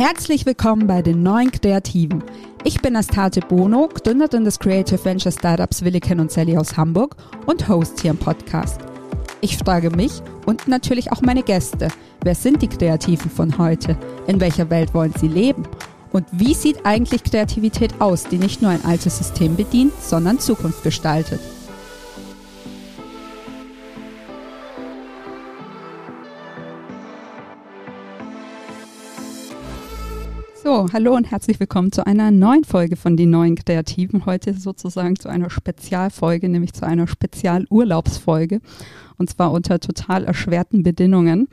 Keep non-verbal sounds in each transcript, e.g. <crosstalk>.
Herzlich willkommen bei den neuen Kreativen. Ich bin Astate Bono, Gründerin des Creative Venture Startups Williken und Sally aus Hamburg und Host hier im Podcast. Ich frage mich und natürlich auch meine Gäste, wer sind die Kreativen von heute? In welcher Welt wollen sie leben? Und wie sieht eigentlich Kreativität aus, die nicht nur ein altes System bedient, sondern Zukunft gestaltet? So, hallo und herzlich willkommen zu einer neuen Folge von Die Neuen Kreativen. Heute sozusagen zu einer Spezialfolge, nämlich zu einer Spezialurlaubsfolge. Und zwar unter total erschwerten Bedingungen.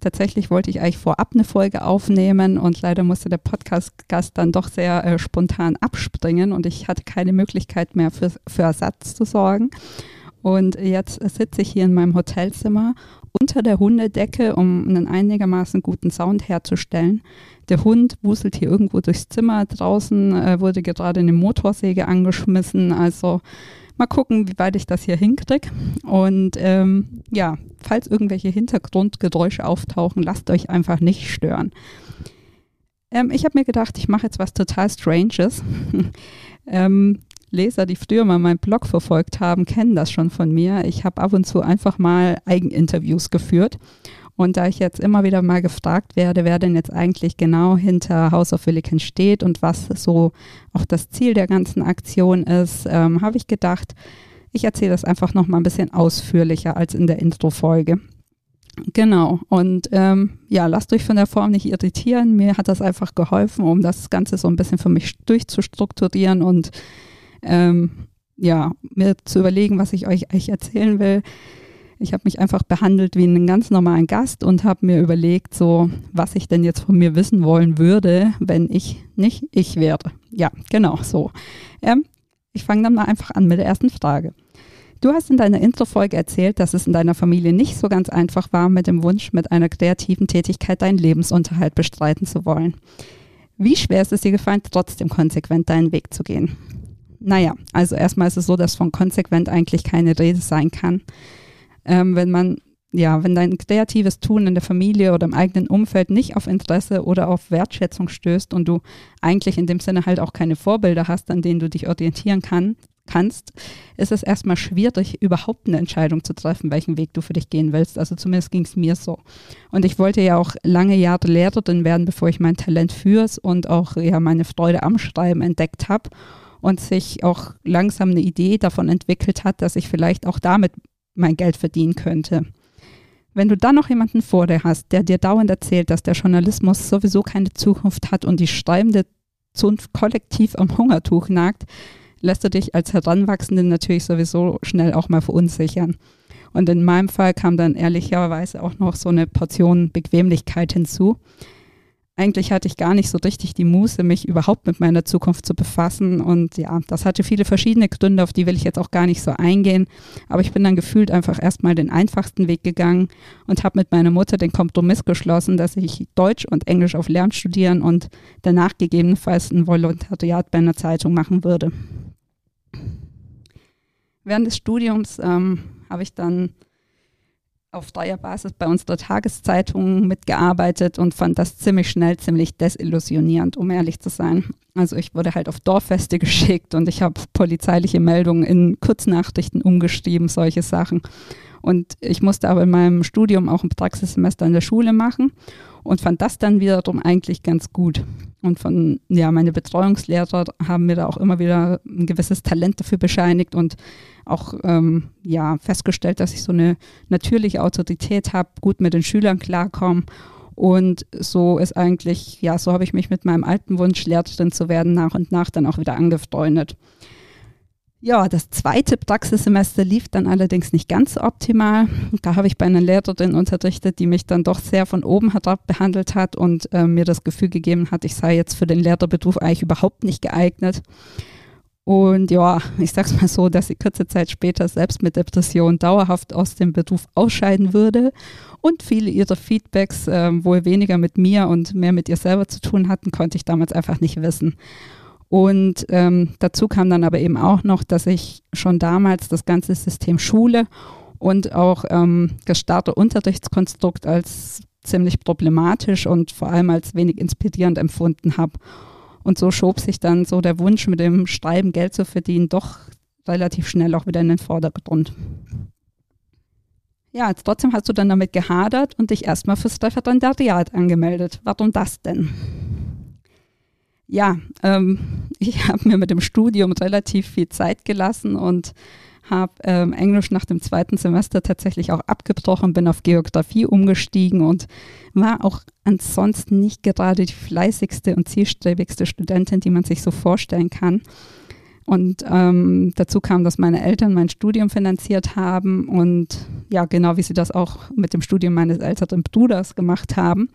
Tatsächlich wollte ich eigentlich vorab eine Folge aufnehmen und leider musste der Podcast-Gast dann doch sehr äh, spontan abspringen und ich hatte keine Möglichkeit mehr für, für Ersatz zu sorgen. Und jetzt sitze ich hier in meinem Hotelzimmer unter der Hundedecke, um einen einigermaßen guten Sound herzustellen. Der Hund wuselt hier irgendwo durchs Zimmer. Draußen äh, wurde gerade eine Motorsäge angeschmissen. Also mal gucken, wie weit ich das hier hinkriege. Und ähm, ja, falls irgendwelche Hintergrundgeräusche auftauchen, lasst euch einfach nicht stören. Ähm, ich habe mir gedacht, ich mache jetzt was total Stranges. <laughs> ähm, Leser, die früher mal meinen Blog verfolgt haben, kennen das schon von mir. Ich habe ab und zu einfach mal Eigeninterviews geführt. Und da ich jetzt immer wieder mal gefragt werde, wer denn jetzt eigentlich genau hinter House of Williken steht und was so auch das Ziel der ganzen Aktion ist, ähm, habe ich gedacht, ich erzähle das einfach noch mal ein bisschen ausführlicher als in der Intro-Folge. Genau. Und ähm, ja, lasst euch von der Form nicht irritieren. Mir hat das einfach geholfen, um das Ganze so ein bisschen für mich durchzustrukturieren und ähm, ja, mir zu überlegen, was ich euch eigentlich erzählen will. Ich habe mich einfach behandelt wie einen ganz normalen Gast und habe mir überlegt, so was ich denn jetzt von mir wissen wollen würde, wenn ich nicht ich wäre. Ja, genau so. Ähm, ich fange dann mal einfach an mit der ersten Frage. Du hast in deiner Intro-Folge erzählt, dass es in deiner Familie nicht so ganz einfach war, mit dem Wunsch, mit einer kreativen Tätigkeit deinen Lebensunterhalt bestreiten zu wollen. Wie schwer ist es dir gefallen, trotzdem konsequent deinen Weg zu gehen? Naja, also erstmal ist es so, dass von konsequent eigentlich keine Rede sein kann. Ähm, wenn man, ja, wenn dein kreatives Tun in der Familie oder im eigenen Umfeld nicht auf Interesse oder auf Wertschätzung stößt und du eigentlich in dem Sinne halt auch keine Vorbilder hast, an denen du dich orientieren kann, kannst, ist es erstmal schwierig, überhaupt eine Entscheidung zu treffen, welchen Weg du für dich gehen willst. Also zumindest ging es mir so. Und ich wollte ja auch lange Jahre Lehrerin werden, bevor ich mein Talent fürs und auch ja meine Freude am Schreiben entdeckt habe und sich auch langsam eine Idee davon entwickelt hat, dass ich vielleicht auch damit mein Geld verdienen könnte. Wenn du dann noch jemanden vor dir hast, der dir dauernd erzählt, dass der Journalismus sowieso keine Zukunft hat und die schreibende Zunft kollektiv am Hungertuch nagt, lässt du dich als Heranwachsende natürlich sowieso schnell auch mal verunsichern. Und in meinem Fall kam dann ehrlicherweise auch noch so eine Portion Bequemlichkeit hinzu eigentlich hatte ich gar nicht so richtig die Muße, mich überhaupt mit meiner Zukunft zu befassen. Und ja, das hatte viele verschiedene Gründe, auf die will ich jetzt auch gar nicht so eingehen. Aber ich bin dann gefühlt einfach erstmal den einfachsten Weg gegangen und habe mit meiner Mutter den Kompromiss geschlossen, dass ich Deutsch und Englisch auf Lehramt studieren und danach gegebenenfalls ein Volontariat bei einer Zeitung machen würde. Während des Studiums ähm, habe ich dann auf freier Basis bei unserer Tageszeitung mitgearbeitet und fand das ziemlich schnell ziemlich desillusionierend, um ehrlich zu sein. Also ich wurde halt auf Dorffeste <laughs> geschickt und ich habe polizeiliche Meldungen in Kurznachrichten umgeschrieben, solche Sachen. Und ich musste aber in meinem Studium auch ein Praxissemester in der Schule machen und fand das dann wiederum eigentlich ganz gut. Und von, ja, meine Betreuungslehrer haben mir da auch immer wieder ein gewisses Talent dafür bescheinigt und auch ähm, ja, festgestellt, dass ich so eine natürliche Autorität habe, gut mit den Schülern klarkomme. Und so ist eigentlich, ja, so habe ich mich mit meinem alten Wunsch, Lehrerin zu werden, nach und nach dann auch wieder angefreundet. Ja, das zweite Praxissemester lief dann allerdings nicht ganz optimal. Da habe ich bei einer Lehrerin unterrichtet, die mich dann doch sehr von oben herab behandelt hat und äh, mir das Gefühl gegeben hat, ich sei jetzt für den Lehrerberuf eigentlich überhaupt nicht geeignet. Und ja, ich sag's mal so, dass sie kurze Zeit später selbst mit Depression dauerhaft aus dem Beruf ausscheiden würde und viele ihrer Feedbacks äh, wohl weniger mit mir und mehr mit ihr selber zu tun hatten, konnte ich damals einfach nicht wissen. Und ähm, dazu kam dann aber eben auch noch, dass ich schon damals das ganze System Schule und auch ähm, das Starter-Unterrichtskonstrukt als ziemlich problematisch und vor allem als wenig inspirierend empfunden habe. Und so schob sich dann so der Wunsch, mit dem Schreiben Geld zu verdienen, doch relativ schnell auch wieder in den Vordergrund. Ja, trotzdem hast du dann damit gehadert und dich erstmal fürs Referendariat angemeldet. Warum das denn? Ja, ähm, <laughs> ich habe mir mit dem Studium relativ viel Zeit gelassen und habe ähm, Englisch nach dem zweiten Semester tatsächlich auch abgebrochen, bin auf Geografie umgestiegen und war auch ansonsten nicht gerade die fleißigste und zielstrebigste Studentin, die man sich so vorstellen kann. Und ähm, dazu kam, dass meine Eltern mein Studium finanziert haben und ja, genau wie sie das auch mit dem Studium meines älteren Bruders gemacht haben,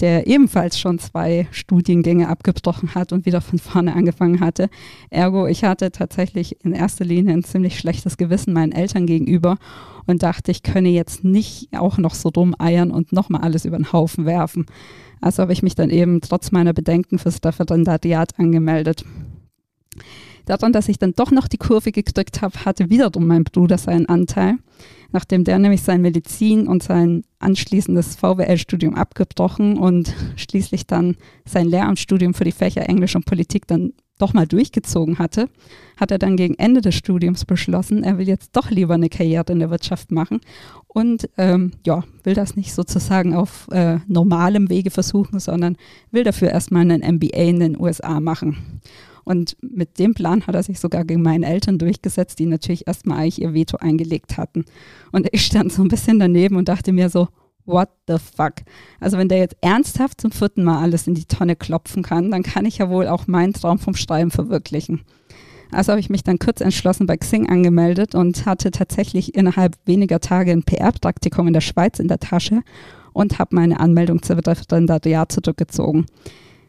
der ebenfalls schon zwei Studiengänge abgebrochen hat und wieder von vorne angefangen hatte. Ergo, ich hatte tatsächlich in erster Linie ein ziemlich schlechtes Gewissen meinen Eltern gegenüber und dachte, ich könne jetzt nicht auch noch so dumm eiern und nochmal alles über den Haufen werfen. Also habe ich mich dann eben trotz meiner Bedenken fürs Referendariat angemeldet. Daran, dass ich dann doch noch die Kurve gekriegt habe, hatte wiederum mein Bruder seinen Anteil, nachdem der nämlich sein Medizin und sein anschließendes VWL-Studium abgebrochen und schließlich dann sein Lehramtsstudium für die Fächer Englisch und Politik dann doch mal durchgezogen hatte, hat er dann gegen Ende des Studiums beschlossen, er will jetzt doch lieber eine Karriere in der Wirtschaft machen und ähm, ja, will das nicht sozusagen auf äh, normalem Wege versuchen, sondern will dafür erstmal einen MBA in den USA machen. Und mit dem Plan hat er sich sogar gegen meine Eltern durchgesetzt, die natürlich erstmal eigentlich ihr Veto eingelegt hatten. Und ich stand so ein bisschen daneben und dachte mir so, what the fuck? Also wenn der jetzt ernsthaft zum vierten Mal alles in die Tonne klopfen kann, dann kann ich ja wohl auch meinen Traum vom Schreiben verwirklichen. Also habe ich mich dann kurz entschlossen bei Xing angemeldet und hatte tatsächlich innerhalb weniger Tage ein PR-Praktikum in der Schweiz in der Tasche und habe meine Anmeldung zur Referendariat zurückgezogen.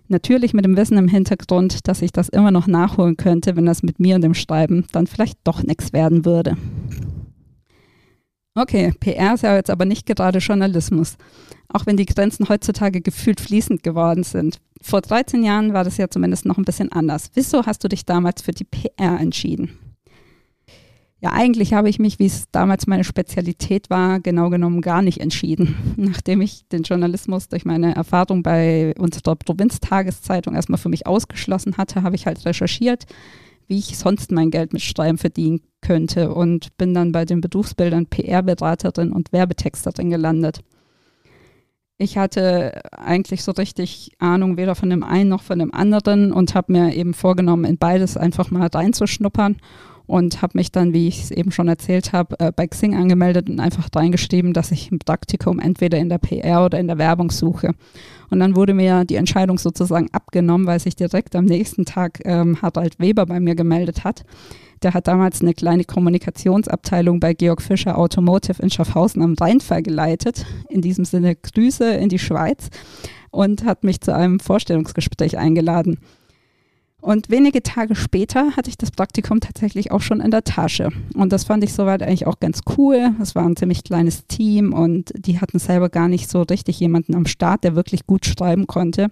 Natürlich mit dem Wissen im Hintergrund, dass ich das immer noch nachholen könnte, wenn das mit mir und dem Schreiben dann vielleicht doch nichts werden würde. Okay, PR ist ja jetzt aber nicht gerade Journalismus, auch wenn die Grenzen heutzutage gefühlt fließend geworden sind. Vor 13 Jahren war das ja zumindest noch ein bisschen anders. Wieso hast du dich damals für die PR entschieden? Ja, eigentlich habe ich mich, wie es damals meine Spezialität war, genau genommen gar nicht entschieden. <laughs> Nachdem ich den Journalismus durch meine Erfahrung bei unserer Provinztageszeitung erstmal für mich ausgeschlossen hatte, habe ich halt recherchiert, wie ich sonst mein Geld mit Schreiben verdienen könnte und bin dann bei den Berufsbildern PR-Beraterin und Werbetexterin gelandet. Ich hatte eigentlich so richtig Ahnung weder von dem einen noch von dem anderen und habe mir eben vorgenommen, in beides einfach mal reinzuschnuppern und habe mich dann, wie ich es eben schon erzählt habe, äh, bei Xing angemeldet und einfach reingeschrieben, dass ich ein Praktikum entweder in der PR oder in der Werbung suche. Und dann wurde mir die Entscheidung sozusagen abgenommen, weil sich direkt am nächsten Tag ähm, Harald Weber bei mir gemeldet hat. Der hat damals eine kleine Kommunikationsabteilung bei Georg Fischer Automotive in Schaffhausen am Rheinfall geleitet. In diesem Sinne Grüße in die Schweiz und hat mich zu einem Vorstellungsgespräch eingeladen. Und wenige Tage später hatte ich das Praktikum tatsächlich auch schon in der Tasche. Und das fand ich soweit eigentlich auch ganz cool. Es war ein ziemlich kleines Team und die hatten selber gar nicht so richtig jemanden am Start, der wirklich gut schreiben konnte.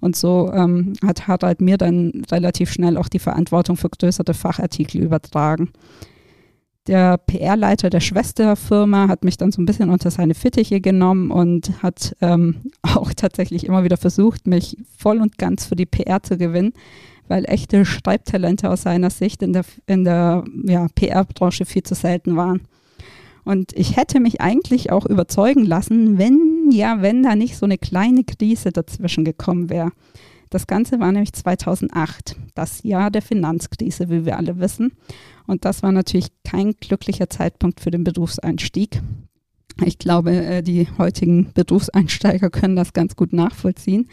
Und so ähm, hat Harald mir dann relativ schnell auch die Verantwortung für größere Fachartikel übertragen. Der PR-Leiter der Schwesterfirma hat mich dann so ein bisschen unter seine Fittiche genommen und hat ähm, <laughs> auch tatsächlich immer wieder versucht, mich voll und ganz für die PR zu gewinnen weil echte Schreibtalente aus seiner Sicht in der, in der ja, PR-Branche viel zu selten waren. Und ich hätte mich eigentlich auch überzeugen lassen, wenn, ja, wenn da nicht so eine kleine Krise dazwischen gekommen wäre. Das Ganze war nämlich 2008, das Jahr der Finanzkrise, wie wir alle wissen. Und das war natürlich kein glücklicher Zeitpunkt für den Berufseinstieg. Ich glaube, äh, die heutigen Berufseinsteiger können das ganz gut nachvollziehen.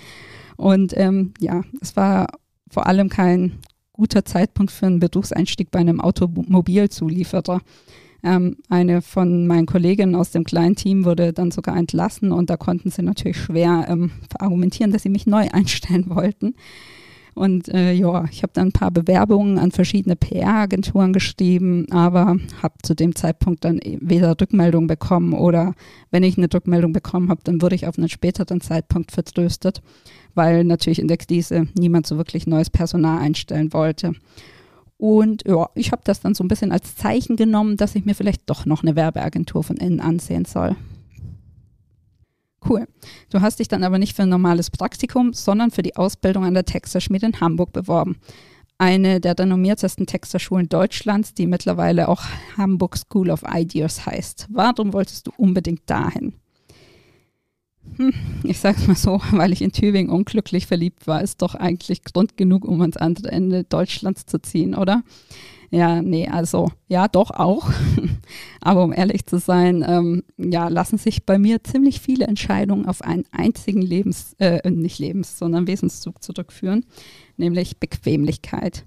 Und ähm, ja, es war vor allem kein guter Zeitpunkt für einen Berufseinstieg bei einem Automobilzulieferer. Ähm, eine von meinen Kolleginnen aus dem kleinen Team wurde dann sogar entlassen und da konnten sie natürlich schwer ähm, argumentieren, dass sie mich neu <laughs> einstellen wollten. Und äh, ja, ich habe dann ein paar Bewerbungen an verschiedene PR-Agenturen geschrieben, aber habe zu dem Zeitpunkt dann e-, weder Rückmeldung bekommen oder wenn ich eine Rückmeldung bekommen habe, dann wurde ich auf einen späteren Zeitpunkt vertröstet weil natürlich in der Krise niemand so wirklich neues Personal einstellen wollte. Und ja, ich habe das dann so ein bisschen als Zeichen genommen, dass ich mir vielleicht doch noch eine Werbeagentur von innen ansehen soll. Cool. Du hast dich dann aber nicht für ein normales Praktikum, sondern für die Ausbildung an der Texterschmiede in Hamburg beworben. Eine der renommiertesten Texterschulen Deutschlands, die mittlerweile auch Hamburg School of Ideas heißt. Warum wolltest du unbedingt dahin? Hm, ich sag's mal so, <laughs> weil ich in Tübingen unglücklich verliebt war, ist doch eigentlich Grund genug, um ans andere Ende Deutschlands zu ziehen, oder? Ja, nee, also ja, doch auch. <laughs> Aber um ehrlich zu sein, ähm, ja, lassen sich bei mir ziemlich viele Entscheidungen auf einen einzigen Lebens, äh, nicht Lebens, sondern Wesenszug zurückführen, nämlich Bequemlichkeit.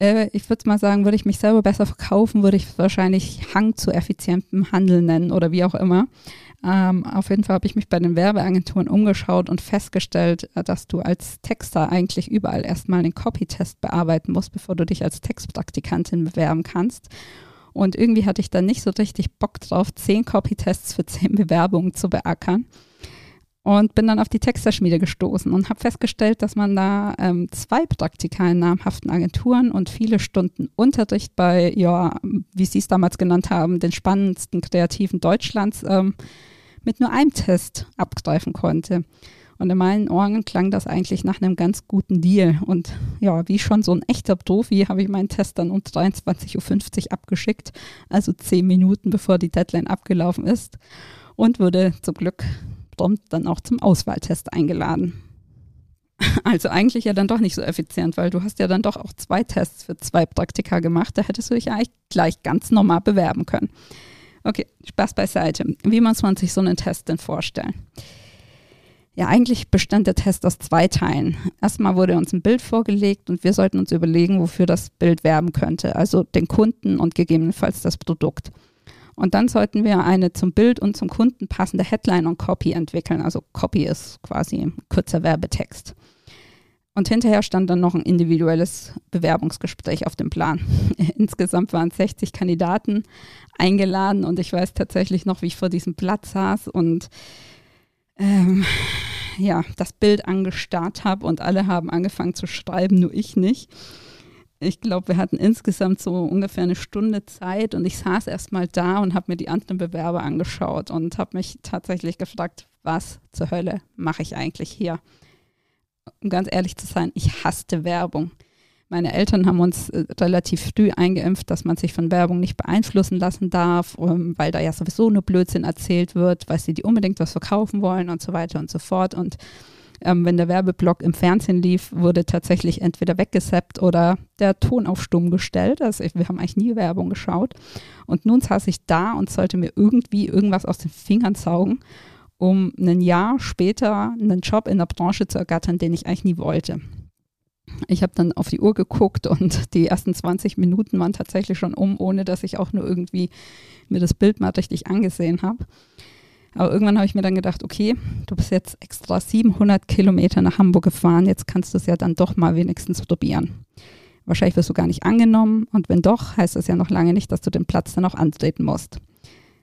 Äh, ich würde mal sagen, würde ich mich selber besser verkaufen, würde ich wahrscheinlich Hang zu effizientem Handeln nennen oder wie auch immer. Ähm, auf jeden Fall habe ich mich bei den Werbeagenturen umgeschaut und festgestellt, äh, dass du als Texter eigentlich überall erstmal einen Copytest bearbeiten musst, bevor du dich als Textpraktikantin bewerben kannst. Und irgendwie hatte ich dann nicht so richtig Bock drauf, zehn Copytests für zehn <laughs> Bewerbungen zu beackern. Und bin dann auf die Texterschmiede gestoßen und habe festgestellt, dass man da ähm, zwei Praktika in namhaften Agenturen und viele Stunden Unterricht bei, ja, wie Sie es damals genannt haben, den spannendsten Kreativen Deutschlands ähm, mit nur einem Test abgreifen konnte. Und in meinen Ohren klang das eigentlich nach einem ganz guten Deal. Und ja, wie schon so ein echter Profi habe ich meinen Test dann um 23.50 Uhr abgeschickt, also zehn Minuten bevor die Deadline abgelaufen ist. Und wurde zum Glück prompt dann auch zum Auswahltest eingeladen. <laughs> Also eigentlich ja dann doch nicht so effizient, weil du hast ja dann doch auch zwei Tests für zwei Praktika gemacht. Da hättest du dich ja eigentlich gleich ganz normal bewerben können. Okay, Spaß beiseite. Wie muss man sich so einen Test denn vorstellen? Ja, eigentlich bestand der Test aus zwei Teilen. Erstmal wurde uns ein Bild vorgelegt und wir sollten uns überlegen, wofür das Bild werben könnte, also den Kunden und gegebenenfalls das Produkt. Und dann sollten wir eine zum Bild und zum Kunden passende Headline und Copy entwickeln. Also Copy ist quasi ein kurzer Werbetext. Und hinterher stand dann noch ein individuelles Bewerbungsgespräch auf dem Plan. <laughs> Insgesamt waren 60 Kandidaten eingeladen und ich weiß tatsächlich noch, wie ich vor diesem Platz saß und ähm, ja, das Bild angestarrt habe und alle haben angefangen zu schreiben, nur ich nicht ich glaube, wir hatten insgesamt so ungefähr eine Stunde Zeit und ich saß erstmal da und habe mir die anderen Bewerber angeschaut und habe mich tatsächlich gefragt, was zur Hölle mache ich eigentlich hier? Um ganz ehrlich zu sein, ich hasste Werbung. Meine Eltern haben uns äh, relativ früh eingeimpft, dass man sich von Werbung nicht beeinflussen lassen darf, um, weil da ja sowieso nur Blödsinn erzählt wird, weil sie die unbedingt was verkaufen wollen und so weiter und so fort. Und ähm, wenn der Werbeblock im Fernsehen lief, wurde tatsächlich entweder weggesappt oder der Ton auf stumm gestellt. Also wir haben eigentlich nie Werbung geschaut. Und nun saß ich da und sollte mir irgendwie irgendwas aus den Fingern saugen, um ein Jahr später einen Job in der Branche zu ergattern, den ich eigentlich nie wollte. Ich habe dann auf die Uhr geguckt und <laughs> die ersten 20 Minuten waren tatsächlich schon um, ohne dass ich auch nur irgendwie mir das Bild mal richtig angesehen habe. Aber irgendwann habe ich mir dann gedacht, okay, du bist jetzt extra 700 Kilometer nach Hamburg gefahren, jetzt kannst du es ja dann doch mal wenigstens probieren. Wahrscheinlich wirst du gar nicht angenommen und wenn doch, heißt das ja noch lange nicht, dass du den Platz dann auch antreten musst.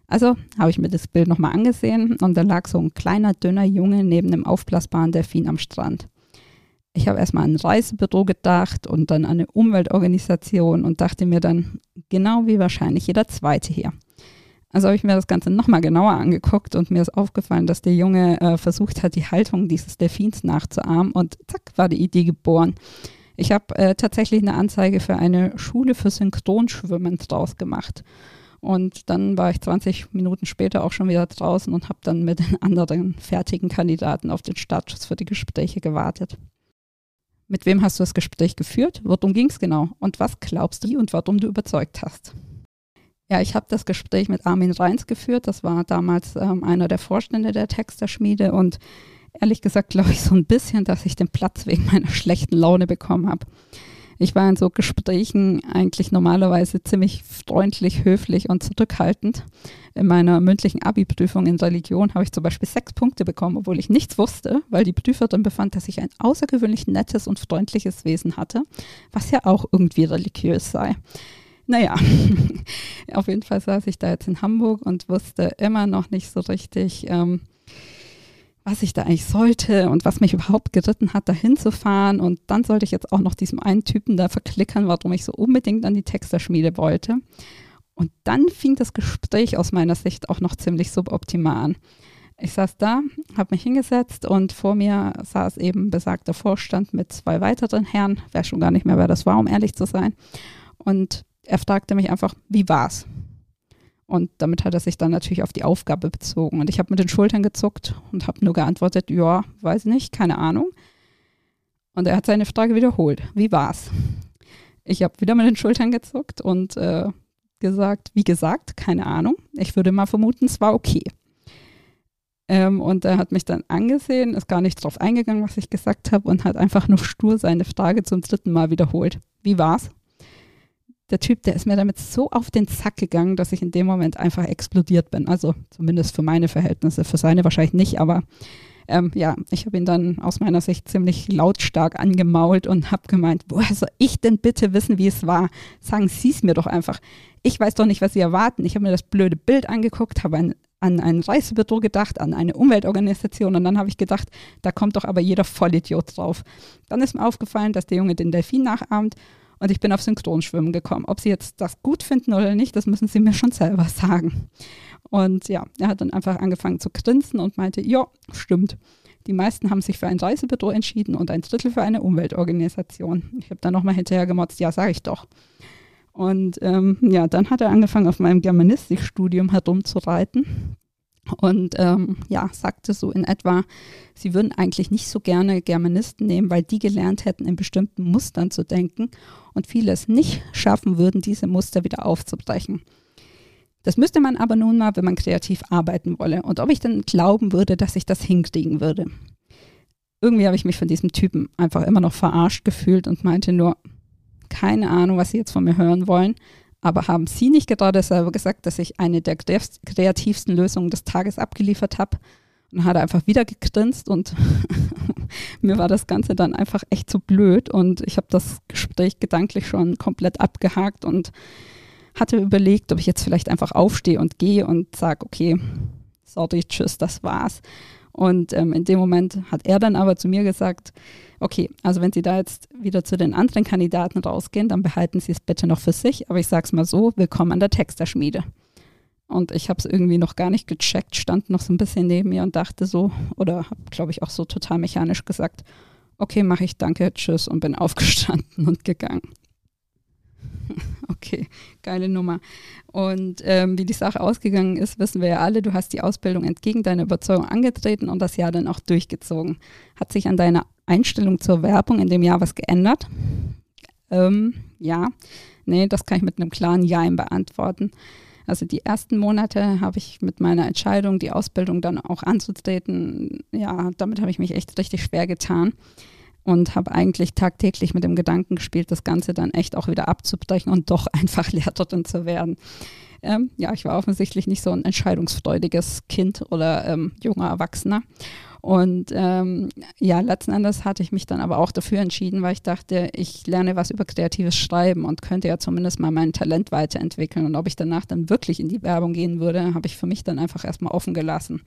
Also habe ich mir das Bild nochmal angesehen und da lag so ein kleiner, dünner Junge neben einem aufblasbaren Delfin am Strand. Ich habe erstmal an ein Reisebüro gedacht und dann an eine Umweltorganisation und dachte mir dann, genau wie wahrscheinlich jeder Zweite hier. Also habe ich mir das Ganze nochmal genauer angeguckt und mir ist aufgefallen, dass der Junge äh, versucht hat, die Haltung dieses Delfins nachzuahmen und zack, war die Idee geboren. Ich habe äh, tatsächlich eine Anzeige für eine Schule für Synchronschwimmen draus gemacht. Und dann war ich 20 Minuten später auch schon wieder draußen und habe dann mit den <laughs> anderen fertigen Kandidaten auf den Startschuss für die Gespräche gewartet. Mit wem hast du das Gespräch geführt? Worum ging es genau? Und was glaubst du und warum du überzeugt hast? Ja, ich habe das Gespräch mit Armin Reins geführt. Das war damals ähm, einer der Vorstände der Texterschmiede und ehrlich gesagt glaube ich so ein bisschen, dass ich den Platz wegen meiner schlechten Laune bekommen habe. Ich war in so Gesprächen eigentlich normalerweise ziemlich freundlich, höflich und zurückhaltend. In meiner mündlichen Abi-Prüfung in Religion habe ich zum Beispiel sechs Punkte bekommen, obwohl ich nichts wusste, weil die Prüferin befand, dass ich ein außergewöhnlich nettes und freundliches Wesen hatte, was ja auch irgendwie religiös sei. Naja, <laughs> auf jeden Fall saß ich da jetzt in Hamburg und wusste immer noch nicht so richtig, ähm, was ich da eigentlich sollte und was mich überhaupt geritten hat, da hinzufahren. Und dann sollte ich jetzt auch noch diesem einen Typen da verklickern, warum ich so unbedingt an die Texterschmiede wollte. Und dann fing das Gespräch aus meiner Sicht auch noch ziemlich suboptimal an. Ich saß da, habe mich hingesetzt und vor mir saß eben besagter Vorstand mit zwei weiteren Herren, weiß schon gar nicht mehr, wer das war, um ehrlich zu sein. Und er fragte mich einfach, wie war's? Und damit hat er sich dann natürlich auf die Aufgabe bezogen. Und ich habe mit den Schultern gezuckt und habe nur geantwortet, ja, weiß nicht, keine Ahnung. Und er hat seine Frage wiederholt, wie war's? Ich habe wieder mit den Schultern gezuckt und äh, gesagt, wie gesagt, keine Ahnung. Ich würde mal vermuten, es war okay. Ähm, und er hat mich dann angesehen, ist gar nicht drauf eingegangen, was ich gesagt habe und hat einfach nur stur seine Frage zum dritten Mal wiederholt. Wie war's? Der Typ, der ist mir damit so auf den Zack gegangen, dass ich in dem Moment einfach explodiert bin. Also zumindest für meine Verhältnisse, für seine wahrscheinlich nicht, aber ähm, ja, ich habe ihn dann aus meiner Sicht ziemlich lautstark angemault und habe gemeint, woher soll ich denn bitte wissen, wie es war? Sagen Sie es mir doch einfach. Ich weiß doch nicht, was Sie erwarten. Ich habe mir das blöde Bild angeguckt, habe ein, an ein Reisebüro gedacht, an eine Umweltorganisation und dann habe ich gedacht, da kommt doch aber jeder Vollidiot drauf. Dann ist mir aufgefallen, dass der Junge den Delfin nachahmt und ich bin auf Synchronschwimmen gekommen. Ob Sie jetzt das gut finden oder nicht, das müssen Sie mir schon selber sagen. Und ja, er hat dann einfach angefangen zu grinsen und meinte, ja, stimmt. Die meisten haben sich für ein Reisebüro entschieden und ein Drittel für eine Umweltorganisation. Ich habe dann nochmal hinterher gemotzt, ja, sage ich doch. Und ähm, ja, dann hat er angefangen, auf meinem Germanistikstudium herumzureiten und ähm, ja, sagte so in etwa, sie würden eigentlich nicht so gerne Germanisten nehmen, weil die gelernt hätten, in bestimmten Mustern zu denken und viele es nicht schaffen würden, diese Muster wieder aufzubrechen. Das müsste man aber nun mal, wenn man kreativ arbeiten wolle. Und ob ich dann glauben würde, dass ich das hinkriegen würde. Irgendwie habe ich mich von diesem Typen einfach immer noch verarscht gefühlt und meinte nur, keine Ahnung, was Sie jetzt von mir hören wollen. Aber haben Sie nicht gerade selber gesagt, dass ich eine der kreativsten Lösungen des Tages abgeliefert habe? Und hat er einfach wieder gegrinst und <laughs> mir war das Ganze dann einfach echt zu blöd und ich habe das Gespräch gedanklich schon komplett abgehakt und hatte überlegt, ob ich jetzt vielleicht einfach aufstehe und gehe und sage, okay, sorry, tschüss, das war's. Und ähm, in dem Moment hat er dann aber zu mir gesagt, okay, also wenn Sie da jetzt wieder zu den anderen Kandidaten rausgehen, dann behalten Sie es bitte noch für sich. Aber ich sage es mal so, willkommen an der Texterschmiede. Und ich habe es irgendwie noch gar nicht gecheckt, stand noch so ein bisschen neben mir und dachte so, oder habe, glaube ich, auch so total mechanisch gesagt, okay, mache ich, danke, tschüss und bin <laughs> aufgestanden und gegangen. <laughs> Okay, geile Nummer. Und ähm, wie die Sache ausgegangen ist, wissen wir ja alle, du hast die Ausbildung entgegen deiner Überzeugung angetreten und das Jahr dann auch durchgezogen. Hat sich an deiner Einstellung zur Werbung in dem Jahr was geändert? Ähm, ja, nee, das kann ich mit einem klaren Ja beantworten. Also die ersten Monate habe ich mit meiner Entscheidung, die Ausbildung dann auch anzutreten, ja, damit habe ich mich echt richtig schwer getan und habe eigentlich tagtäglich mit dem Gedanken gespielt, das Ganze dann echt auch wieder abzubrechen und doch <laughs> einfach Lehrerin zu werden. Ähm, ja, ich war offensichtlich nicht so ein entscheidungsfreudiges Kind oder ähm, junger Erwachsener. Und ähm, ja, letzten Endes hatte ich mich dann aber auch dafür entschieden, weil ich dachte, ich lerne was über kreatives Schreiben und könnte ja zumindest mal mein Talent weiterentwickeln. Und ob ich danach dann wirklich in die Werbung gehen würde, habe ich für mich dann einfach erstmal offen gelassen.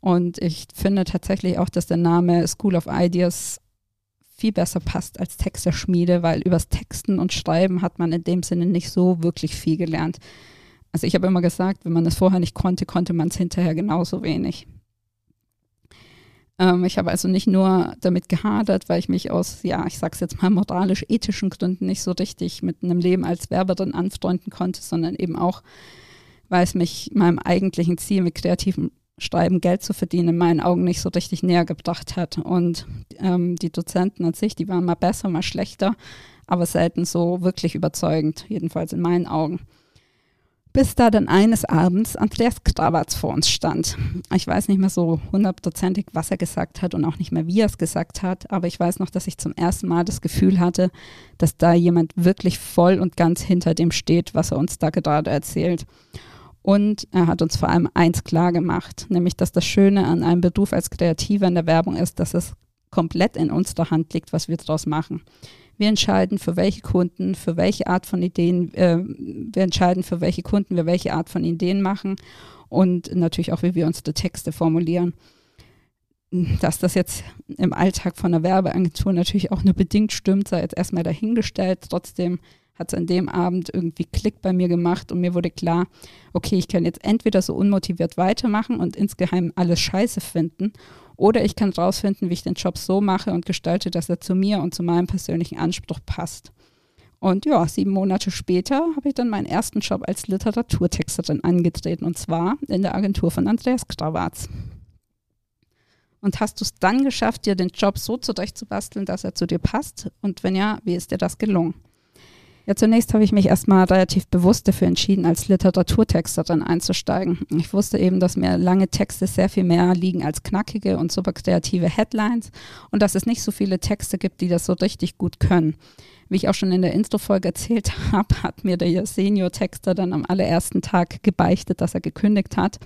Und ich finde tatsächlich auch, dass der Name School of Ideas viel besser passt als Texterschmiede, weil übers Texten und Schreiben hat man in dem Sinne nicht so wirklich viel gelernt. Also ich habe immer gesagt, wenn man es vorher nicht konnte, konnte man es hinterher genauso wenig. Ähm, ich habe also nicht nur damit gehadert, weil ich mich aus, ja, ich sag's jetzt mal moralisch-ethischen Gründen nicht so richtig mit einem Leben als Werberin anfreunden konnte, sondern eben auch, weil es mich meinem eigentlichen Ziel mit kreativem Schreiben Geld zu verdienen in meinen Augen nicht so richtig näher gebracht hat. Und ähm, die Dozenten an sich, die waren mal besser, mal schlechter, aber selten so wirklich überzeugend, jedenfalls in meinen Augen. Bis da dann eines Abends Andreas Kravatz vor uns stand. Ich weiß nicht mehr so hundertprozentig, was er gesagt hat und auch nicht mehr, wie er es gesagt hat, aber ich weiß noch, dass ich zum ersten Mal das Gefühl hatte, dass da jemand wirklich voll und ganz hinter dem steht, was er uns da gerade erzählt. Und er hat uns vor allem eins klar gemacht, nämlich dass das Schöne an einem Beruf als Kreativer in der Werbung ist, dass es komplett in unserer Hand liegt, was wir daraus machen. Wir entscheiden, für welche Kunden, für welche Art von Ideen, äh, wir entscheiden, für welche Kunden wir welche Art von Ideen machen und natürlich auch, wie wir unsere Texte formulieren. Dass das jetzt im Alltag von einer Werbeagentur natürlich auch nur bedingt stimmt, sei jetzt erstmal dahingestellt. Trotzdem hat es an dem Abend irgendwie Klick bei mir gemacht und mir wurde klar, okay, ich kann jetzt entweder so unmotiviert weitermachen und insgeheim alles scheiße finden oder ich kann rausfinden, wie ich den Job so mache und gestalte, dass er zu mir und zu meinem persönlichen Anspruch passt. Und ja, sieben Monate später habe ich dann meinen ersten Job als Literaturtexterin angetreten und zwar in der Agentur von Andreas Krawatz. Und hast du es dann geschafft, dir den Job so zurechtzubasteln, dass er zu dir passt? Und wenn ja, wie ist dir das gelungen? Ja, zunächst habe ich mich erstmal relativ bewusst dafür entschieden, als Literaturtexterin einzusteigen. Ich wusste eben, dass mir lange Texte sehr viel mehr liegen als knackige und super kreative Headlines und dass es nicht so viele Texte gibt, die das so richtig gut können. Wie ich auch schon in der Intro-Folge erzählt <laughs> habe, hat mir der Senior-Texter dann am allerersten Tag gebeichtet, dass er gekündigt hat.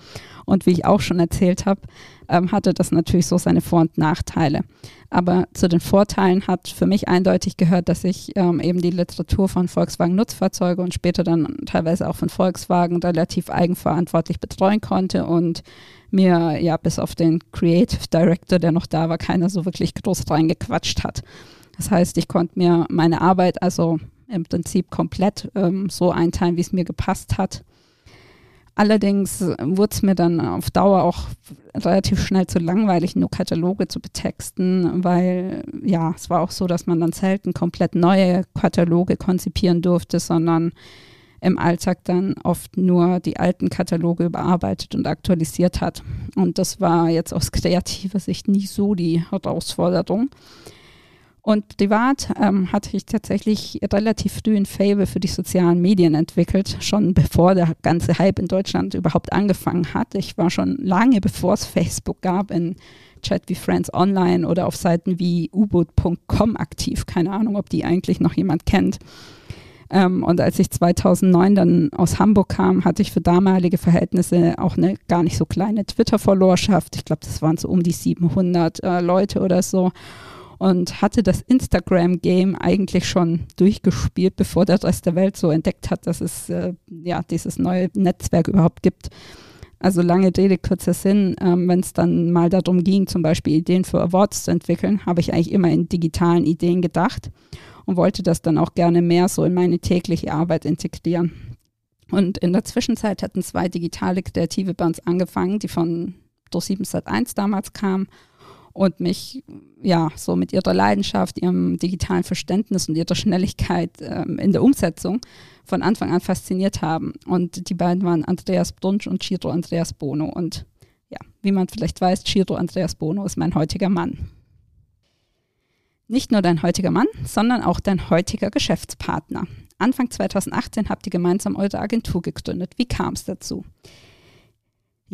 Und wie ich auch schon erzählt habe, ähm, hatte das natürlich so seine Vor- und Nachteile. Aber zu den Vorteilen hat für mich eindeutig gehört, dass ich ähm, eben die Literatur von Volkswagen Nutzfahrzeuge und später dann teilweise auch von Volkswagen relativ eigenverantwortlich betreuen konnte und mir ja bis auf den Creative Director, der noch da war, keiner so wirklich groß reingequatscht hat. Das heißt, ich konnte mir meine Arbeit also im Prinzip komplett ähm, so einteilen, wie es mir gepasst hat. Allerdings wurde es mir dann auf Dauer auch relativ schnell zu langweilig, nur Kataloge zu betexten, weil ja, es war auch so, dass man dann selten komplett neue Kataloge konzipieren durfte, sondern im Alltag dann oft nur die alten Kataloge überarbeitet und aktualisiert hat. Und das war jetzt aus kreativer Sicht nie so die Herausforderung. Und privat ähm, hatte ich tatsächlich relativ früh ein Fable für die sozialen Medien entwickelt, schon bevor der ganze Hype in Deutschland überhaupt angefangen hat. Ich war schon lange, bevor es Facebook gab, in Chat wie Friends Online oder auf Seiten wie uboot.com aktiv. Keine Ahnung, ob die eigentlich noch jemand kennt. Ähm, und als ich 2009 dann aus Hamburg kam, hatte ich für damalige Verhältnisse auch eine gar nicht so kleine Twitter-Followerschaft. Ich glaube, das waren so um die 700 äh, Leute oder so und hatte das Instagram-Game eigentlich schon durchgespielt, bevor der Rest der Welt so entdeckt hat, dass es äh, ja dieses neue Netzwerk überhaupt gibt. Also lange Rede, kurzer Sinn, ähm, wenn es dann mal darum ging, zum Beispiel Ideen für Awards zu entwickeln, habe ich eigentlich immer in digitalen Ideen gedacht und wollte das dann auch gerne mehr so in meine tägliche Arbeit integrieren. Und in der Zwischenzeit hatten zwei digitale Kreative bei uns angefangen, die von durch 7 1 damals kamen und mich ja so mit ihrer Leidenschaft, ihrem digitalen Verständnis und ihrer Schnelligkeit ähm, in der Umsetzung von Anfang an fasziniert haben. Und die beiden waren Andreas Brunsch und Ciro Andreas Bono. Und ja, wie man vielleicht weiß, Ciro Andreas Bono ist mein heutiger Mann. Nicht nur dein heutiger Mann, sondern auch dein heutiger Geschäftspartner. Anfang 2018 habt ihr gemeinsam eure Agentur gegründet. Wie kam es dazu?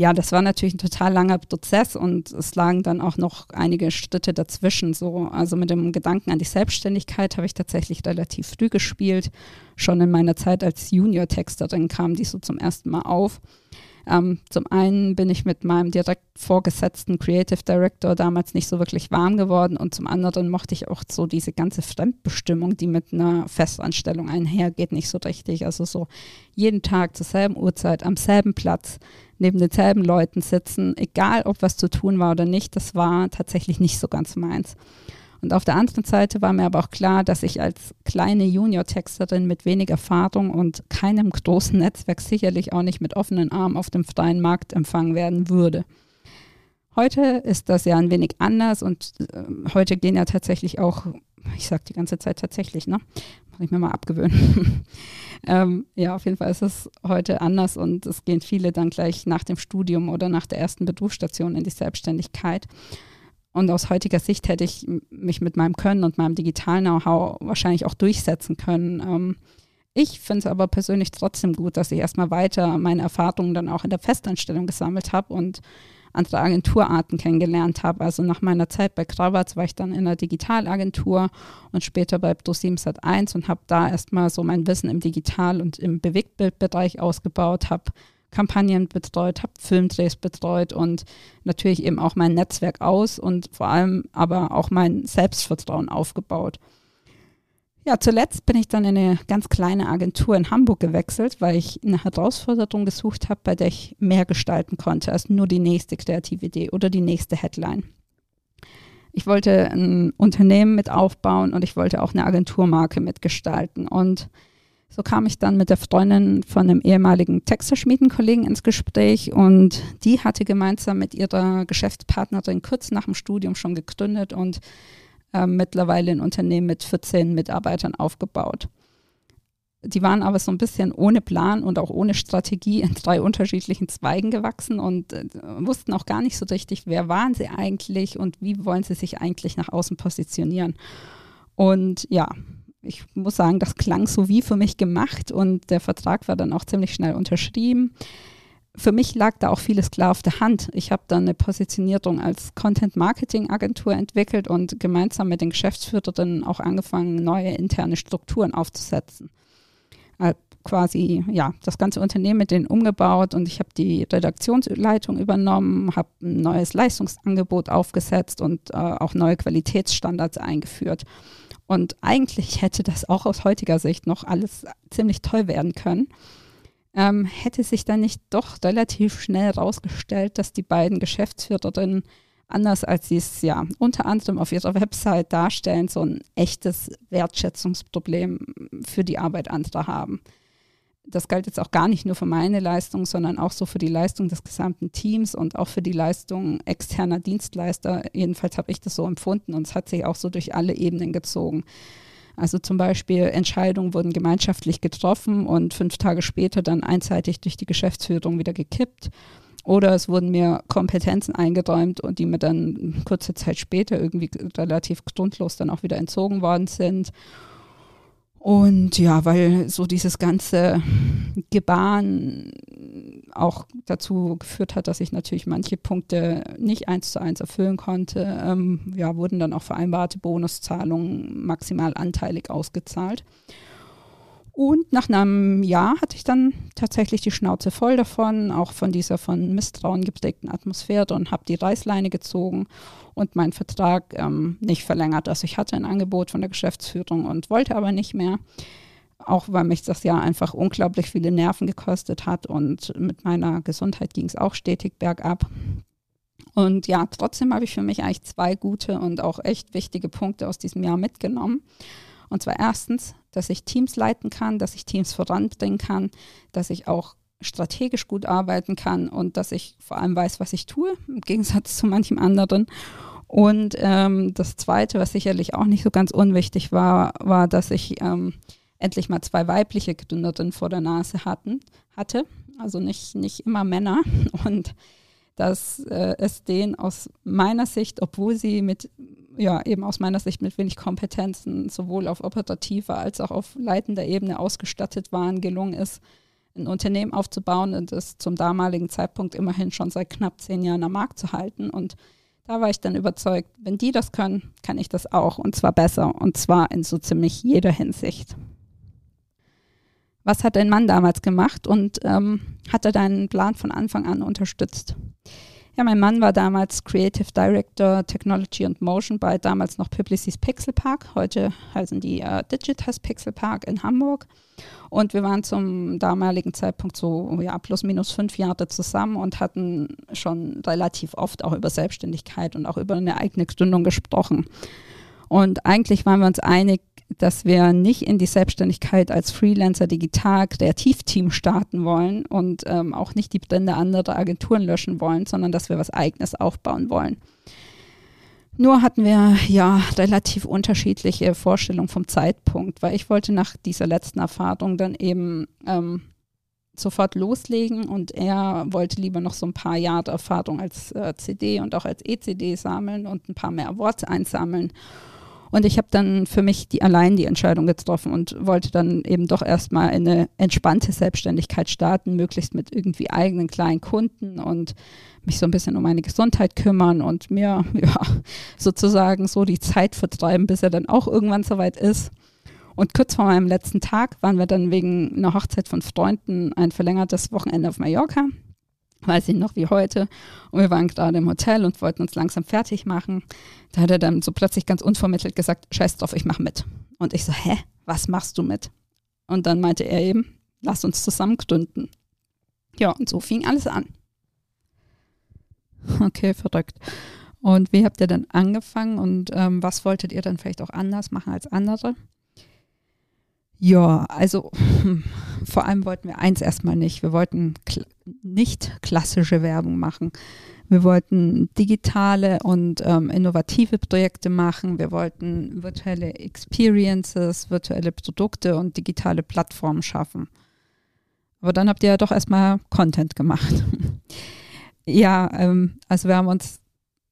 Ja, das war natürlich ein total langer Prozess und es lagen dann auch noch einige Schritte dazwischen. So, also mit dem Gedanken an die Selbstständigkeit habe ich tatsächlich relativ früh gespielt. Schon in meiner Zeit als Junior-Texterin kam die so zum ersten Mal auf. Ähm, zum einen bin ich mit meinem direkt vorgesetzten Creative Director damals nicht so wirklich warm geworden und zum anderen mochte ich auch so diese ganze Fremdbestimmung, die mit einer Festanstellung einhergeht, nicht so richtig. Also so jeden Tag zur selben Uhrzeit, am selben Platz, neben denselben Leuten sitzen, egal ob was zu tun war oder nicht, das war tatsächlich nicht so ganz meins. Und auf der anderen Seite war mir aber auch klar, dass ich als kleine Junior-Texterin mit wenig Erfahrung und keinem großen Netzwerk sicherlich auch nicht mit offenen Armen auf dem freien Markt empfangen werden würde. Heute ist das ja ein wenig anders und äh, heute gehen ja tatsächlich auch, ich sage die ganze Zeit tatsächlich, ne? Muss ich mir mal abgewöhnen. <laughs> ähm, ja, auf jeden Fall ist es heute anders und es gehen viele dann gleich nach dem Studium oder nach der ersten Berufsstation in die Selbstständigkeit. Und aus heutiger Sicht hätte ich mich mit meinem Können und meinem digitalen Know-how wahrscheinlich auch durchsetzen können. Ähm, ich finde es aber persönlich trotzdem gut, dass ich erstmal weiter meine Erfahrungen dann auch in der Festanstellung gesammelt habe und andere Agenturarten kennengelernt habe. Also nach meiner Zeit bei Kravatz war ich dann in der Digitalagentur und später bei ProSiebensat 1 und habe da erstmal so mein Wissen im Digital- und im Bewegtbildbereich ausgebaut, habe Kampagnen betreut, habe Filmdrehs betreut und natürlich eben auch mein Netzwerk aus und vor allem aber auch mein Selbstvertrauen aufgebaut. Ja, zuletzt bin ich dann in eine ganz kleine Agentur in Hamburg gewechselt, weil ich eine Herausforderung gesucht habe, bei der ich mehr gestalten konnte als nur die nächste kreative Idee oder die nächste Headline. Ich wollte ein Unternehmen mit aufbauen und ich wollte auch eine Agenturmarke mitgestalten. Und So kam ich dann mit der Freundin von einem ehemaligen Texterschmiedenkollegen ins Gespräch und die hatte gemeinsam mit ihrer Geschäftspartnerin kurz nach dem Studium schon gegründet und äh, mittlerweile ein Unternehmen mit 14 Mitarbeitern aufgebaut. Die waren aber so ein bisschen ohne Plan und auch ohne Strategie in drei unterschiedlichen Zweigen gewachsen und äh, wussten auch gar nicht so richtig, wer waren sie eigentlich und wie wollen sie sich eigentlich nach außen positionieren. Und ja, ich muss sagen, das klang so wie für mich gemacht und der Vertrag war dann auch ziemlich schnell unterschrieben. Für mich lag da auch vieles klar auf der Hand. Ich habe dann eine Positionierung als Content Marketing Agentur entwickelt und gemeinsam mit den Geschäftsführerinnen auch angefangen, neue interne Strukturen aufzusetzen quasi ja das ganze Unternehmen mit denen umgebaut und ich habe die Redaktionsleitung übernommen, habe ein neues Leistungsangebot aufgesetzt und äh, auch neue Qualitätsstandards eingeführt. Und eigentlich hätte das auch aus heutiger Sicht noch alles ziemlich toll werden können. Ähm, hätte sich dann nicht doch relativ schnell herausgestellt, dass die beiden Geschäftsführerinnen anders als sie es ja unter anderem auf ihrer Website darstellen, so ein echtes Wertschätzungsproblem für die Arbeit anderer haben. Das galt jetzt auch gar nicht nur für meine Leistung, sondern auch so für die Leistung des gesamten Teams und auch für die Leistung externer Dienstleister. Jedenfalls habe ich das so empfunden und es hat sich auch so durch alle Ebenen gezogen. Also zum Beispiel Entscheidungen wurden gemeinschaftlich getroffen und fünf Tage später dann einseitig durch die Geschäftsführung wieder gekippt. Oder es wurden mir Kompetenzen eingeräumt und die mir dann kurze Zeit später irgendwie relativ grundlos dann auch wieder entzogen worden sind. Und ja, weil so dieses ganze Gebaren auch dazu geführt hat, dass ich natürlich manche Punkte nicht eins zu eins erfüllen konnte, ähm, ja, wurden dann auch vereinbarte Bonuszahlungen maximal anteilig ausgezahlt. Und nach einem Jahr hatte ich dann tatsächlich die Schnauze voll davon, auch von dieser von Misstrauen geprägten Atmosphäre und habe die Reißleine gezogen und meinen Vertrag ähm, nicht verlängert. Also ich hatte ein Angebot von der Geschäftsführung und wollte aber nicht mehr, auch weil mich das Jahr einfach unglaublich viele Nerven gekostet hat und mit meiner Gesundheit ging es auch stetig bergab. Und ja, trotzdem habe ich für mich eigentlich zwei gute und auch echt wichtige Punkte aus diesem Jahr mitgenommen. Und zwar erstens, dass ich Teams leiten kann, dass ich Teams voranbringen kann, dass ich auch strategisch gut arbeiten kann und dass ich vor allem weiß, was ich tue, im Gegensatz zu manchem anderen. Und ähm, das Zweite, was sicherlich auch nicht so ganz unwichtig war, war, dass ich ähm, endlich mal zwei weibliche Gründerinnen vor der Nase hatten, hatte. Also nicht, nicht immer Männer. Und dass äh, es denen aus meiner Sicht, obwohl sie mit ja, eben aus meiner Sicht mit wenig Kompetenzen sowohl auf operativer als auch auf leitender Ebene ausgestattet waren, gelungen ist, ein Unternehmen aufzubauen und es zum damaligen Zeitpunkt immerhin schon seit knapp zehn Jahren am Markt zu halten. Und da war ich dann überzeugt, wenn die das können, kann ich das auch und zwar besser und zwar in so ziemlich jeder Hinsicht. Was hat dein Mann damals gemacht und ähm, hat er deinen Plan von Anfang an unterstützt? Ja, mein Mann war damals Creative Director Technology and Motion bei damals noch Publicis Pixel Park. Heute heißen die äh, Digitas Pixel Park in Hamburg. Und wir waren zum damaligen Zeitpunkt so ja, plus minus fünf Jahre zusammen und hatten schon relativ oft auch über Selbstständigkeit und auch über eine eigene Gründung gesprochen. Und eigentlich waren wir uns einig, dass wir nicht in die Selbstständigkeit als Freelancer digital Kreativteam starten wollen und ähm, auch nicht die Brände anderer Agenturen löschen wollen, sondern dass wir was eigenes aufbauen wollen. Nur hatten wir ja relativ unterschiedliche Vorstellungen vom Zeitpunkt, weil ich wollte nach dieser letzten Erfahrung dann eben ähm, sofort loslegen und er wollte lieber noch so ein paar Jahre Erfahrung als äh, CD und auch als ECD sammeln und ein paar mehr Awards einsammeln. Und ich habe dann für mich die allein die Entscheidung getroffen und wollte dann eben doch erstmal eine entspannte Selbstständigkeit starten, möglichst mit irgendwie eigenen kleinen Kunden und mich so ein bisschen um meine Gesundheit kümmern und mir <laughs> ja, sozusagen so die Zeit vertreiben, bis er dann auch irgendwann soweit ist. Und kurz vor meinem letzten Tag waren wir dann wegen einer Hochzeit von Freunden ein verlängertes Wochenende auf Mallorca weiß ich noch wie heute. Und wir waren gerade im Hotel und wollten uns langsam fertig machen. Da hat er dann so plötzlich ganz unvermittelt gesagt, scheiß drauf, ich mache mit. Und ich so, hä, was machst du mit? Und dann meinte er eben, lass uns zusammen gründen. Ja, und so fing alles an. Okay, verrückt. Und wie habt ihr dann angefangen und ähm, was wolltet ihr dann vielleicht auch anders machen als andere? Ja, also vor allem wollten wir eins erstmal nicht. Wir wollten nicht klassische Werbung machen. Wir wollten digitale und ähm, innovative Projekte machen. Wir wollten virtuelle Experiences, virtuelle Produkte und digitale Plattformen schaffen. Aber dann habt ihr ja doch erstmal Content gemacht. <laughs> ja, ähm, also wir haben uns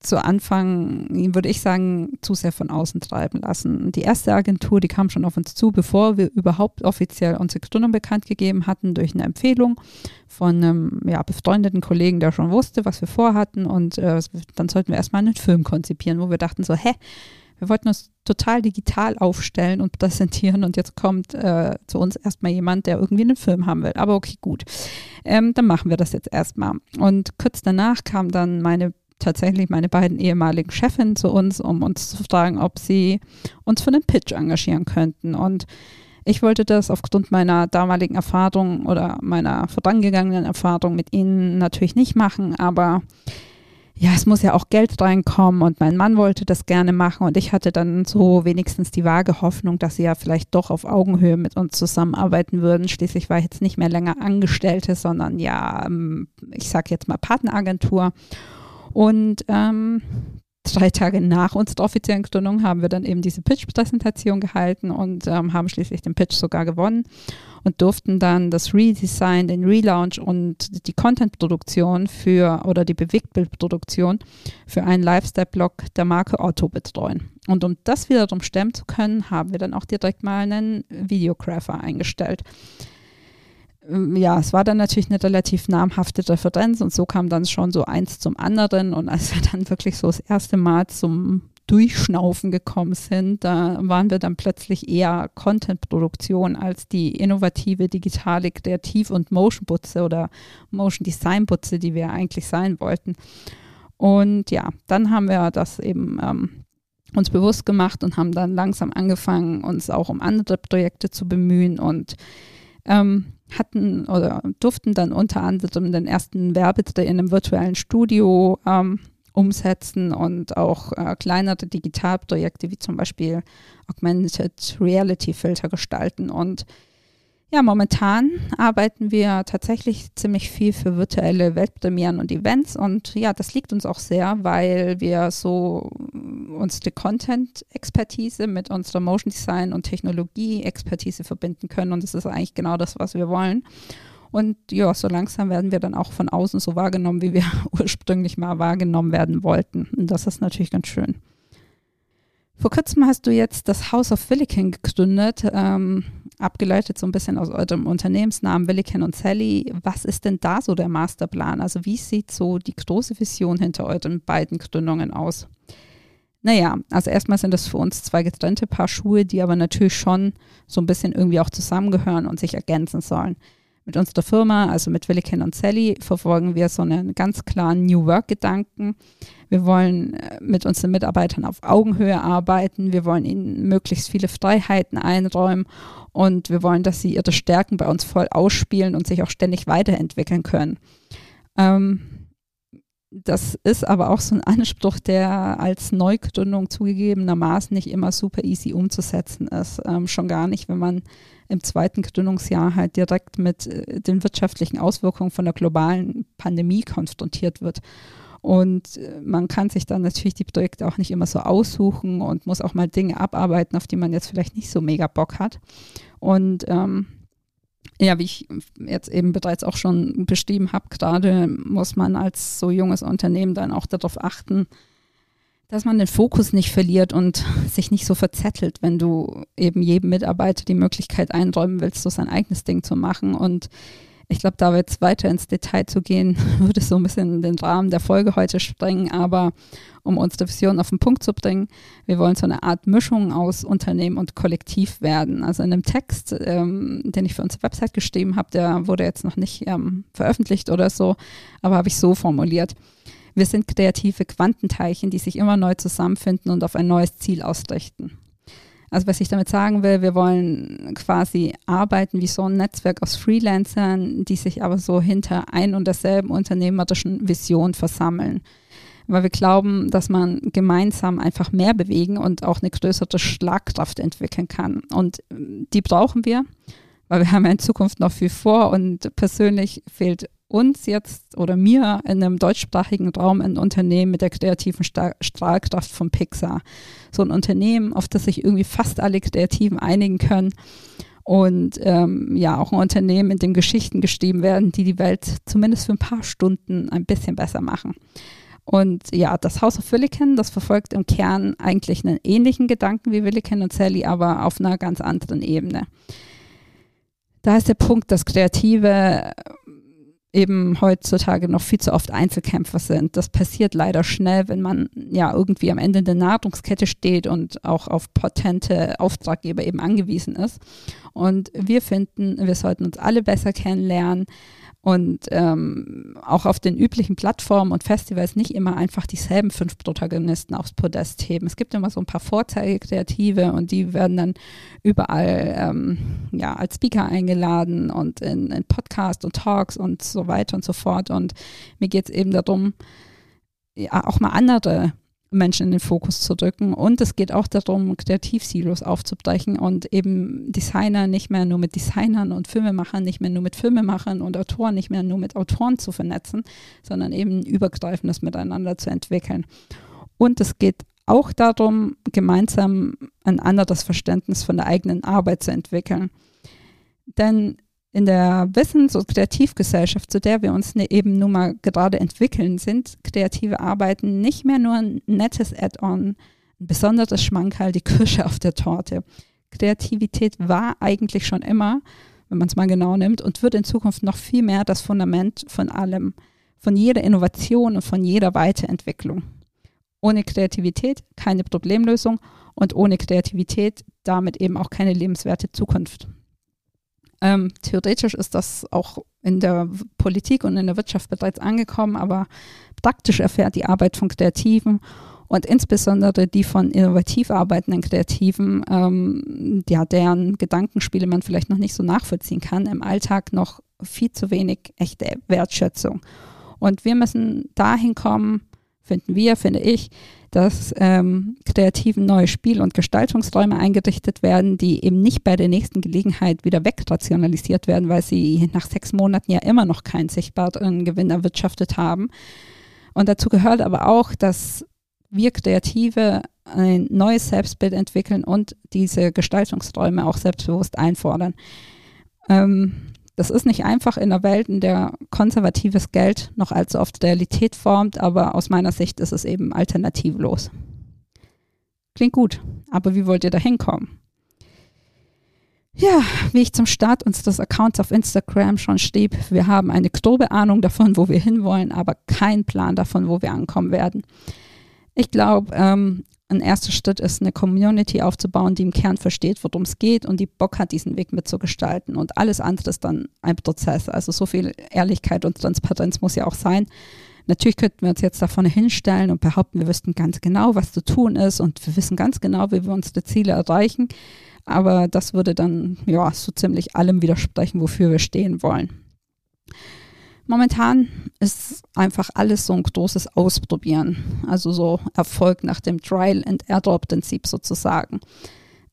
zu Anfang, würde ich sagen, zu sehr von außen treiben lassen. Die erste Agentur, die kam schon auf uns zu, bevor wir überhaupt offiziell unsere Gründung bekannt gegeben hatten, durch eine Empfehlung von einem ja, befreundeten Kollegen, der schon wusste, was wir vorhatten. Und äh, dann sollten wir erstmal einen Film konzipieren, wo wir dachten so, hä, wir wollten uns total digital aufstellen und präsentieren und jetzt kommt äh, zu uns erstmal jemand, der irgendwie einen Film haben will. Aber okay, gut. Ähm, dann machen wir das jetzt erstmal. Und kurz danach kam dann meine tatsächlich meine beiden ehemaligen Chefinnen zu uns, um uns zu fragen, ob sie uns für einen Pitch engagieren könnten. Und ich wollte das aufgrund meiner damaligen Erfahrung oder meiner vorangegangenen Erfahrung mit ihnen natürlich nicht machen, aber ja, es muss ja auch Geld reinkommen und mein Mann wollte das gerne machen und ich hatte dann so wenigstens die vage Hoffnung, dass sie ja vielleicht doch auf Augenhöhe mit uns zusammenarbeiten würden. Schließlich war ich jetzt nicht mehr länger Angestellte, sondern ja, ähm, ich sage jetzt mal Partneragentur. Und ähm, drei Tage nach unserer offiziellen Gründung haben wir dann eben diese Pitch-Präsentation gehalten und ähm, haben schließlich den Pitch sogar gewonnen und durften dann das Redesign, den Relaunch und die Content-Produktion für oder die Bewegtbildproduktion für einen Lifestyle-Blog der Marke Otto betreuen. Und um das wiederum stemmen zu können, haben wir dann auch direkt mal einen Videographer eingestellt. Ähm, ja, es war dann natürlich eine relativ namhafte Referenz und so kam dann schon so eins zum anderen. Und als wir dann wirklich so das erste Mal zum Durchschnaufen gekommen sind, da waren wir dann plötzlich eher Content-Produktion als die innovative digitale Kreativ- und Motion-Butze oder Motion-Design-Butze, die wir eigentlich sein wollten. Und ja, dann haben wir das eben ähm, uns bewusst gemacht und haben dann langsam angefangen, uns auch um andere Projekte zu bemühen und ähm, hatten oder durften dann unter anderem den ersten Werbedreh in einem virtuellen Studio ähm, umsetzen und auch äh, kleinere Digitalprojekte wie zum Beispiel Augmented Reality Filter gestalten. Und ja, momentan arbeiten wir tatsächlich ziemlich viel für virtuelle Weltpremieren und Events und ja, das liegt uns auch sehr, weil wir so unsere Content-Expertise mit unserer Motion Design und Technologie-Expertise verbinden können und das ist eigentlich genau das, was wir wollen. Und ja, so langsam werden wir dann auch von außen so wahrgenommen, wie wir <laughs> ursprünglich mal wahrgenommen werden wollten. Und das ist natürlich ganz schön. Vor kurzem hast du jetzt das House of Williken gegründet, ähm, abgeleitet so ein bisschen aus eurem Unternehmensnamen Williken und Sally. Was ist denn da so der Masterplan? Also wie sieht so die große Vision hinter euren beiden Gründungen aus? Naja, also erstmal sind das für uns zwei getrennte Paar Schuhe, die aber natürlich schon so ein bisschen irgendwie auch zusammengehören und sich ergänzen sollen. Mit unserer Firma, also mit Williken und Sally, verfolgen wir so einen ganz klaren New Work-Gedanken. Wir wollen äh, mit unseren Mitarbeitern auf Augenhöhe arbeiten. Wir wollen ihnen möglichst viele Freiheiten einräumen und wir wollen, dass sie ihre Stärken bei uns voll ausspielen und sich auch ständig weiterentwickeln können. Ähm, das ist aber auch so ein Anspruch, der als Neugründung zugegebenermaßen nicht immer super easy umzusetzen ist. Ähm, schon gar nicht, wenn man im zweiten Gründungsjahr halt direkt mit äh, den wirtschaftlichen Auswirkungen von der globalen Pandemie konfrontiert wird. Und äh, man kann sich dann natürlich die Projekte auch nicht immer so aussuchen und muss auch mal Dinge abarbeiten, auf die man jetzt vielleicht nicht so mega Bock hat. Und ähm, ja, wie ich jetzt eben bereits auch schon beschrieben habe, gerade muss man als so junges Unternehmen dann auch darauf achten, dass man den Fokus nicht verliert und <laughs> sich nicht so verzettelt, wenn du eben jedem Mitarbeiter die Möglichkeit einräumen willst, so sein eigenes Ding zu machen. Und ich glaube, da jetzt weiter ins Detail zu gehen, <laughs> würde so ein bisschen den Rahmen der Folge heute sprengen. Aber um unsere Vision auf den Punkt zu bringen, wir wollen so eine Art Mischung aus Unternehmen und Kollektiv werden. Also in einem Text, ähm, den ich für unsere Website geschrieben habe, der wurde jetzt noch nicht ähm, veröffentlicht oder so, aber habe ich so formuliert. Wir sind kreative Quantenteilchen, die sich immer neu zusammenfinden und auf ein neues Ziel ausrichten. Also was ich damit sagen will, wir wollen quasi arbeiten wie so ein Netzwerk aus Freelancern, die sich aber so hinter ein und derselben unternehmerischen Vision versammeln. weil wir glauben, dass man gemeinsam einfach mehr bewegen und auch eine größere Schlagkraft entwickeln kann. Und ähm, die brauchen wir, weil wir haben ja in Zukunft noch viel vor und persönlich fehlt uns jetzt oder mir in einem deutschsprachigen Raum ein Unternehmen mit der kreativen Strahlkraft von Pixar. So ein Unternehmen, auf das sich irgendwie fast alle Kreativen einigen können und ähm, ja, auch ein Unternehmen, in dem Geschichten geschrieben werden, die die Welt zumindest für ein paar Stunden ein bisschen besser machen. Und ja, das House of Williken, das verfolgt im Kern eigentlich einen ähnlichen Gedanken wie Williken und Sally, aber auf einer ganz anderen Ebene. Da ist der Punkt, dass Kreative eben heutzutage noch viel zu oft Einzelkämpfer sind. Das passiert leider schnell, wenn man ja irgendwie am Ende der Nahrungskette steht und auch auf potente Auftraggeber eben angewiesen ist. Und wir finden, wir sollten uns alle besser kennenlernen und ähm, auch auf den üblichen Plattformen und Festivals nicht immer einfach dieselben fünf Protagonisten aufs Podest heben. Es gibt immer so ein paar Vorzeigekreative und die werden dann überall ähm, ja, als Speaker eingeladen und in, in Podcasts und Talks und so weiter und so fort. Und mir geht es eben darum, ja, auch mal andere Menschen in den Fokus zu drücken. Und es geht auch darum, Kreativsilos aufzubrechen und eben Designer nicht mehr nur mit Designern und Filmemachern, nicht mehr nur mit Filmemachern und Autoren, nicht mehr nur mit Autoren zu vernetzen, sondern eben übergreifendes Miteinander zu entwickeln. Und es geht auch darum, gemeinsam ein anderes Verständnis von der eigenen Arbeit zu entwickeln. Denn in der Wissens- und Kreativgesellschaft, zu der wir uns ne, eben nun mal gerade entwickeln, sind kreative Arbeiten nicht mehr nur ein nettes Add-on, ein besonderes Schmankerl, die Kirsche auf der Torte. Kreativität war eigentlich schon immer, wenn man es mal genau nimmt, und wird in Zukunft noch viel mehr das Fundament von allem, von jeder Innovation und von jeder Weiterentwicklung. Ohne Kreativität keine Problemlösung und ohne Kreativität damit eben auch keine lebenswerte Zukunft. Ähm, theoretisch ist das auch in der Politik und in der Wirtschaft bereits angekommen, aber praktisch erfährt die Arbeit von Kreativen und insbesondere die von innovativ arbeitenden Kreativen, ähm, ja, deren Gedankenspiele man vielleicht noch nicht so nachvollziehen kann, im Alltag noch viel zu wenig echte Wertschätzung. Und wir müssen dahin kommen, finden wir, finde ich, dass ähm, kreativen neue Spiel- und Gestaltungsräume eingerichtet werden, die eben nicht bei der nächsten Gelegenheit wieder wegrationalisiert werden, weil sie nach sechs Monaten ja immer noch keinen sichtbaren Gewinn erwirtschaftet haben. Und dazu gehört aber auch, dass wir Kreative ein neues Selbstbild entwickeln und diese Gestaltungsräume auch selbstbewusst einfordern. Ähm, das ist nicht einfach in einer Welt, in der konservatives Geld noch allzu oft Realität formt, aber aus meiner Sicht ist es eben alternativlos. Klingt gut, aber wie wollt ihr da hinkommen? Ja, wie ich zum Start unseres Accounts auf Instagram schon schrieb, wir haben eine grobe Ahnung davon, wo wir hinwollen, aber keinen Plan davon, wo wir ankommen werden. Ich glaube, ähm, ein erster Schritt ist, eine Community aufzubauen, die im Kern versteht, worum es geht und die Bock hat, diesen Weg mitzugestalten. Und alles andere ist dann ein Prozess. Also so viel Ehrlichkeit und Transparenz muss ja auch sein. Natürlich könnten wir uns jetzt davon hinstellen und behaupten, wir wüssten ganz genau, was zu tun ist und wir wissen ganz genau, wie wir unsere Ziele erreichen. Aber das würde dann ja so ziemlich allem widersprechen, wofür wir stehen wollen. Momentan ist einfach alles so ein großes Ausprobieren, also so Erfolg nach dem Trial and Error Prinzip sozusagen.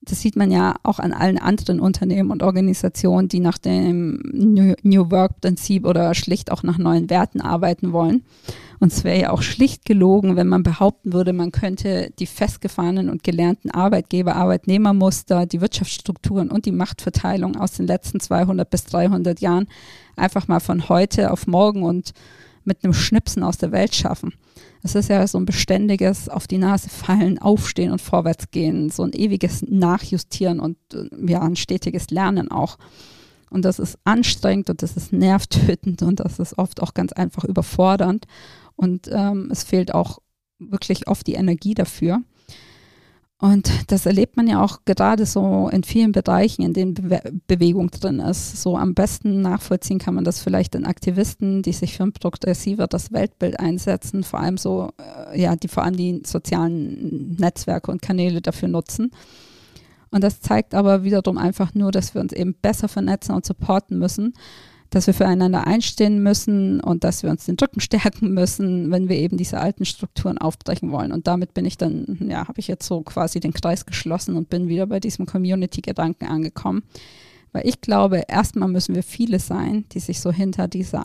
Das sieht man ja auch an allen anderen Unternehmen und Organisationen, die nach dem New Work Prinzip oder schlicht auch nach neuen Werten arbeiten wollen. Und es wäre ja auch schlicht gelogen, wenn man behaupten würde, man könnte die festgefahrenen und gelernten Arbeitgeber, Arbeitnehmermuster, die Wirtschaftsstrukturen und die Machtverteilung aus den letzten 200 bis 300 Jahren einfach mal von heute auf morgen und mit einem Schnipsen aus der Welt schaffen. Es ist ja so ein beständiges auf die Nase fallen, aufstehen und vorwärts gehen, so ein ewiges Nachjustieren und äh, ja, ein stetiges Lernen auch. Und das ist anstrengend und das ist nervtötend und das ist oft auch ganz einfach überfordernd. Und ähm, es fehlt auch wirklich oft die Energie dafür. Und das erlebt man ja auch gerade so in vielen Bereichen, in denen Be Bewegung drin ist. So am besten nachvollziehen kann man das vielleicht in Aktivisten, die sich für ein progressiver das Weltbild einsetzen, vor allem so, äh, ja, die vor allem die sozialen Netzwerke und Kanäle dafür nutzen. Und das zeigt aber wiederum einfach nur, dass wir uns eben besser vernetzen und supporten müssen dass wir füreinander einstehen müssen und dass wir uns den Rücken <laughs> stärken müssen, wenn wir eben diese alten Strukturen aufbrechen wollen. Und damit bin ich dann, ja, habe ich jetzt so quasi den Kreis geschlossen und bin wieder bei diesem Community-Gedanken angekommen. Weil ich glaube, erstmal müssen wir viele sein, die sich so hinter dieser,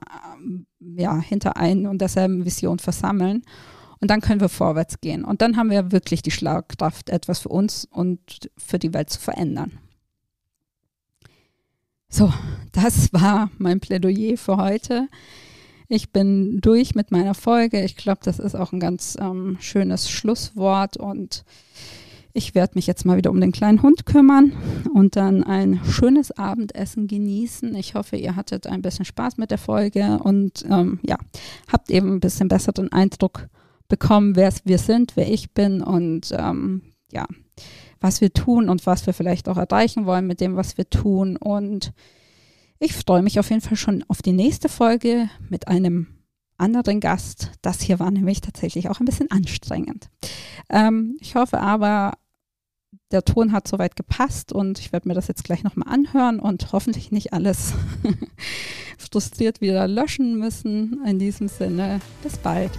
ja, hinter einen und derselben Vision versammeln. Und dann können wir vorwärts gehen. Und dann haben wir wirklich die Schlagkraft, etwas für uns und für die Welt zu verändern. So, das war mein Plädoyer für heute. Ich bin durch mit meiner Folge. Ich glaube, das ist auch ein ganz ähm, schönes Schlusswort und ich werde mich jetzt mal wieder um den kleinen Hund kümmern und dann ein schönes Abendessen genießen. Ich hoffe, ihr hattet ein bisschen Spaß mit der Folge und ähm, ja, habt eben ein bisschen besseren Eindruck bekommen, wer wir sind, wer ich bin und ähm, ja, was wir tun und was wir vielleicht auch erreichen wollen mit dem, was wir tun. Und ich freue mich auf jeden Fall schon auf die nächste Folge mit einem anderen Gast. Das hier war nämlich tatsächlich auch ein bisschen anstrengend. Ähm, ich hoffe aber, der Ton hat soweit gepasst und ich werde mir das jetzt gleich nochmal anhören und hoffentlich nicht alles <laughs> frustriert wieder löschen müssen. In diesem Sinne, bis bald.